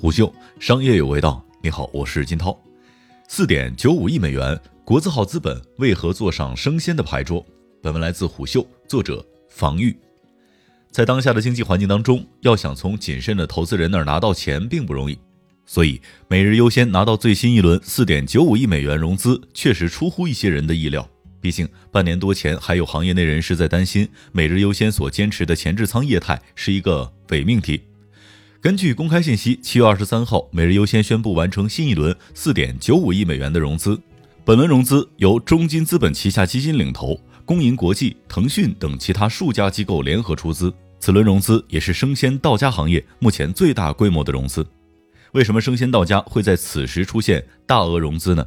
虎嗅商业有味道，你好，我是金涛。四点九五亿美元，国字号资本为何坐上生鲜的牌桌？本文来自虎嗅，作者防御。在当下的经济环境当中，要想从谨慎的投资人那儿拿到钱并不容易，所以每日优先拿到最新一轮四点九五亿美元融资，确实出乎一些人的意料。毕竟半年多前，还有行业内人士在担心每日优先所坚持的前置仓业态是一个伪命题。根据公开信息，七月二十三号，每日优先宣布完成新一轮四点九五亿美元的融资。本轮融资由中金资本旗下基金领投，工银国际、腾讯等其他数家机构联合出资。此轮融资也是生鲜到家行业目前最大规模的融资。为什么生鲜到家会在此时出现大额融资呢？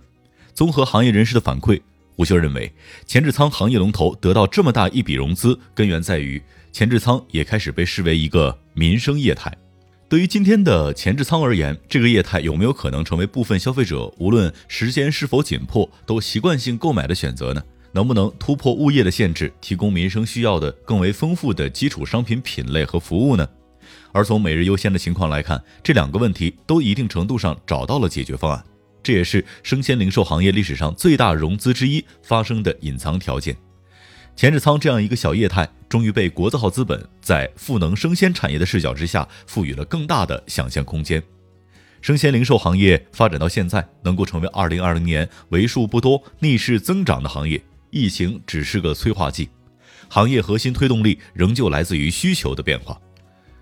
综合行业人士的反馈。胡秀认为，前置仓行业龙头得到这么大一笔融资，根源在于前置仓也开始被视为一个民生业态。对于今天的前置仓而言，这个业态有没有可能成为部分消费者无论时间是否紧迫都习惯性购买的选择呢？能不能突破物业的限制，提供民生需要的更为丰富的基础商品品类和服务呢？而从每日优先的情况来看，这两个问题都一定程度上找到了解决方案。这也是生鲜零售行业历史上最大融资之一发生的隐藏条件。前置仓这样一个小业态，终于被国字号资本在赋能生鲜产业的视角之下，赋予了更大的想象空间。生鲜零售行业发展到现在，能够成为2020年为数不多逆势增长的行业，疫情只是个催化剂，行业核心推动力仍旧来自于需求的变化。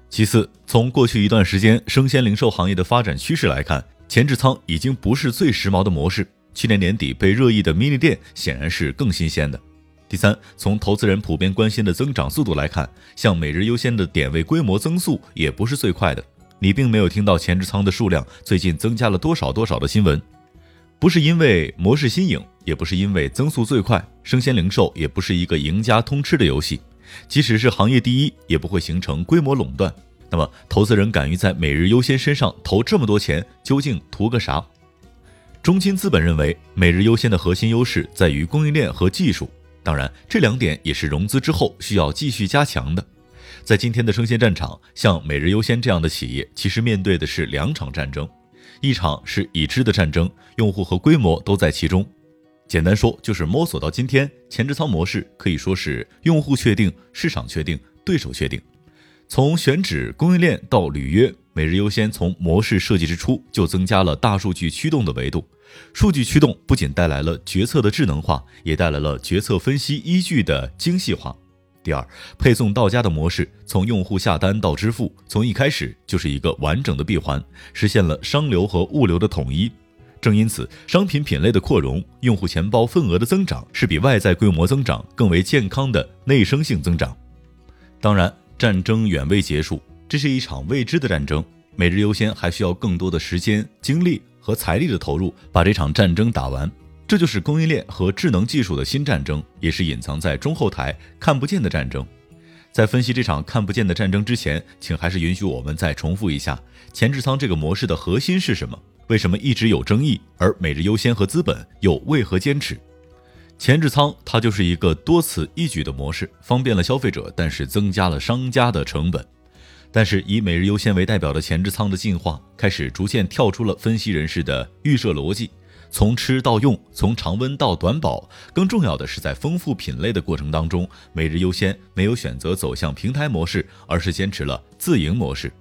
其次，从过去一段时间生鲜零售行业的发展趋势来看，前置仓已经不是最时髦的模式，去年年底被热议的 mini 店显然是更新鲜的。第三，从投资人普遍关心的增长速度来看，像每日优先的点位规模增速也不是最快的。你并没有听到前置仓的数量最近增加了多少多少的新闻，不是因为模式新颖，也不是因为增速最快。生鲜零售也不是一个赢家通吃的游戏，即使是行业第一，也不会形成规模垄断。那么，投资人敢于在每日优先身上投这么多钱，究竟图个啥？中金资本认为，每日优先的核心优势在于供应链和技术，当然，这两点也是融资之后需要继续加强的。在今天的生鲜战场，像每日优先这样的企业，其实面对的是两场战争，一场是已知的战争，用户和规模都在其中。简单说，就是摸索到今天，前置仓模式可以说是用户确定、市场确定、对手确定。从选址、供应链到履约，每日优先从模式设计之初就增加了大数据驱动的维度。数据驱动不仅带来了决策的智能化，也带来了决策分析依据的精细化。第二，配送到家的模式，从用户下单到支付，从一开始就是一个完整的闭环，实现了商流和物流的统一。正因此，商品品类的扩容，用户钱包份额的增长，是比外在规模增长更为健康的内生性增长。当然。战争远未结束，这是一场未知的战争。每日优先还需要更多的时间、精力和财力的投入，把这场战争打完。这就是供应链和智能技术的新战争，也是隐藏在中后台看不见的战争。在分析这场看不见的战争之前，请还是允许我们再重复一下前置仓这个模式的核心是什么？为什么一直有争议？而每日优先和资本又为何坚持？前置仓它就是一个多此一举的模式，方便了消费者，但是增加了商家的成本。但是以每日优先为代表的前置仓的进化，开始逐渐跳出了分析人士的预设逻辑，从吃到用，从常温到短保。更重要的是，在丰富品类的过程当中，每日优先没有选择走向平台模式，而是坚持了自营模式。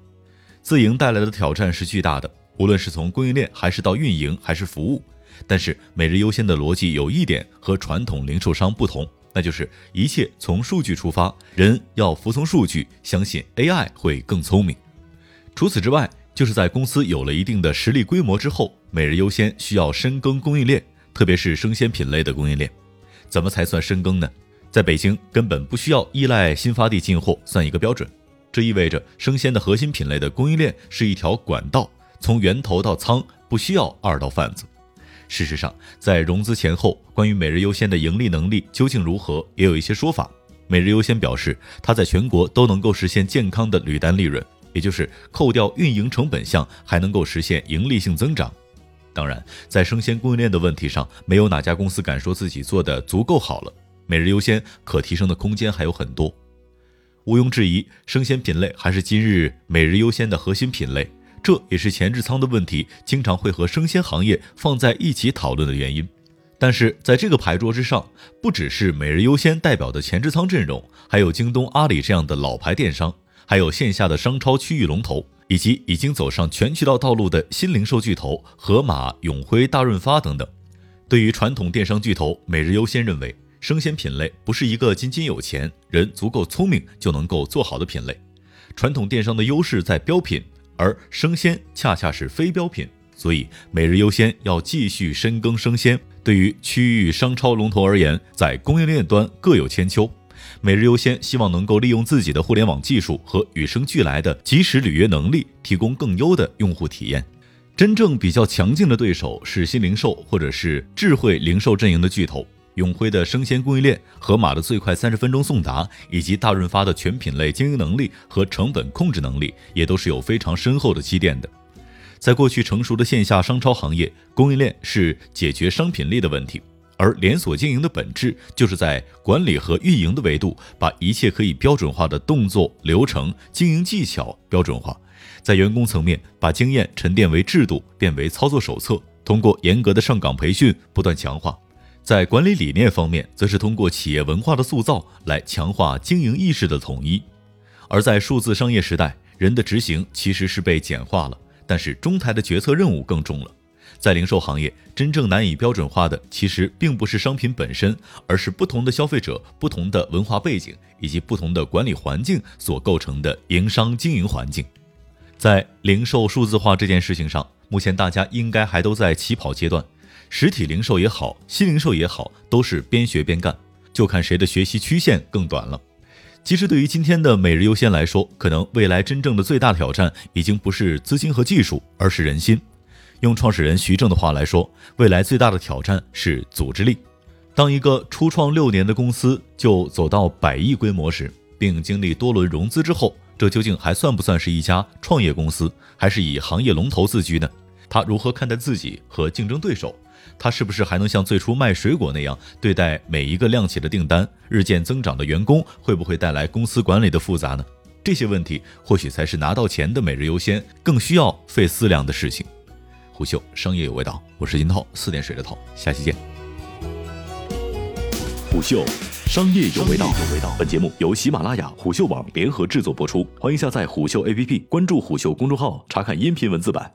自营带来的挑战是巨大的，无论是从供应链，还是到运营，还是服务。但是每日优先的逻辑有一点和传统零售商不同，那就是一切从数据出发，人要服从数据，相信 AI 会更聪明。除此之外，就是在公司有了一定的实力规模之后，每日优先需要深耕供应链，特别是生鲜品类的供应链。怎么才算深耕呢？在北京根本不需要依赖新发地进货，算一个标准。这意味着生鲜的核心品类的供应链是一条管道，从源头到仓不需要二道贩子。事实上，在融资前后，关于每日优先的盈利能力究竟如何，也有一些说法。每日优先表示，它在全国都能够实现健康的履单利润，也就是扣掉运营成本项，还能够实现盈利性增长。当然，在生鲜供应链的问题上，没有哪家公司敢说自己做的足够好了。每日优先可提升的空间还有很多。毋庸置疑，生鲜品类还是今日每日优先的核心品类。这也是前置仓的问题经常会和生鲜行业放在一起讨论的原因。但是在这个牌桌之上，不只是每日优鲜代表的前置仓阵容，还有京东、阿里这样的老牌电商，还有线下的商超区域龙头，以及已经走上全渠道道路的新零售巨头盒马、永辉、大润发等等。对于传统电商巨头，每日优鲜认为，生鲜品类不是一个仅仅有钱人足够聪明就能够做好的品类。传统电商的优势在标品，而生鲜恰恰是非标品，所以每日优先要继续深耕生鲜。对于区域商超龙头而言，在供应链端各有千秋。每日优先希望能够利用自己的互联网技术和与生俱来的即时履约能力，提供更优的用户体验。真正比较强劲的对手是新零售或者是智慧零售阵营的巨头，永辉的生鲜供应链、盒马的最快三十分钟送达，以及大润发的全品类经营能力和成本控制能力，也都是有非常深厚的积淀的。在过去成熟的线下商超行业，供应链是解决商品力的问题，而连锁经营的本质就是在管理和运营的维度，把一切可以标准化的动作、流程、经营技巧标准化，在员工层面把经验沉淀为制度，变为操作手册，通过严格的上岗培训不断强化；在管理理念方面，则是通过企业文化的塑造来强化经营意识的统一；而在数字商业时代，人的执行其实是被简化了。但是中台的决策任务更重了，在零售行业，真正难以标准化的，其实并不是商品本身，而是不同的消费者、不同的文化背景以及不同的管理环境所构成的营商经营环境。在零售数字化这件事情上，目前大家应该还都在起跑阶段，实体零售也好，新零售也好，都是边学边干，就看谁的学习曲线更短了。其实，对于今天的每日优先来说，可能未来真正的最大挑战已经不是资金和技术，而是人心。用创始人徐正的话来说，未来最大的挑战是组织力。当一个初创六年的公司就走到百亿规模时，并经历多轮融资之后，这究竟还算不算是一家创业公司，还是以行业龙头自居呢？他如何看待自己和竞争对手？他是不是还能像最初卖水果那样对待每一个亮起的订单？日渐增长的员工会不会带来公司管理的复杂呢？这些问题或许才是拿到钱的每日优先更需要费思量的事情。虎嗅商业有味道，我是金涛，四点水的涛，下期见。虎嗅商业有味道，本节目由喜马拉雅、虎嗅网联合制作播出，欢迎下载虎嗅 APP，关注虎嗅公众号，查看音频文字版。